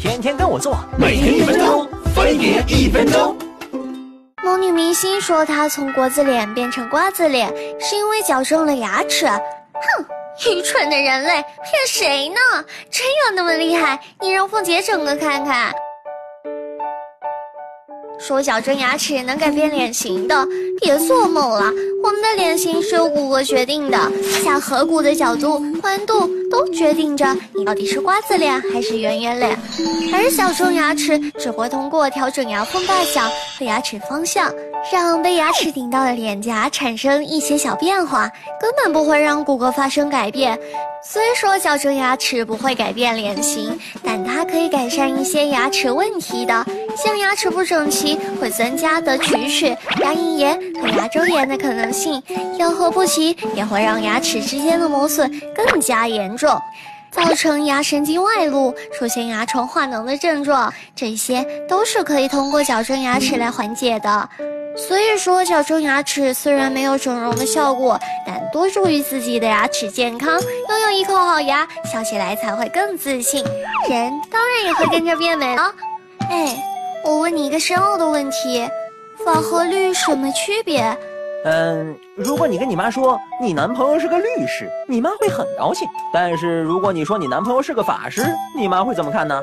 天天跟我做，每天一分钟，分别一分钟。某女明星说，她从国字脸变成瓜子脸，是因为矫正了牙齿。哼，愚蠢的人类，骗谁呢？真有那么厉害？你让凤姐整个看看。说矫正牙齿能改变脸型的，别做梦了。我们的脸型是由骨骼决定的，下颌骨的角度、宽度都决定着你到底是瓜子脸还是圆圆脸。而矫正牙齿只会通过调整牙缝大小和牙齿方向，让被牙齿顶到的脸颊产生一些小变化，根本不会让骨骼发生改变。虽说矫正牙齿不会改变脸型，但它可以改善一些牙齿问题的，像牙齿不整齐会增加的龋齿、牙龈炎和牙周炎的可能性，咬合不齐也会让牙齿之间的磨损更加严重，造成牙神经外露，出现牙床化脓的症状，这些都是可以通过矫正牙齿来缓解的。所以说，矫正牙齿虽然没有整容的效果，但多注意自己的牙齿健康，拥有一口好牙，笑起来才会更自信，人当然也会跟着变美了。哎，我问你一个深奥的问题，法和律什么区别？嗯，如果你跟你妈说你男朋友是个律师，你妈会很高兴；但是如果你说你男朋友是个法师，你妈会怎么看呢？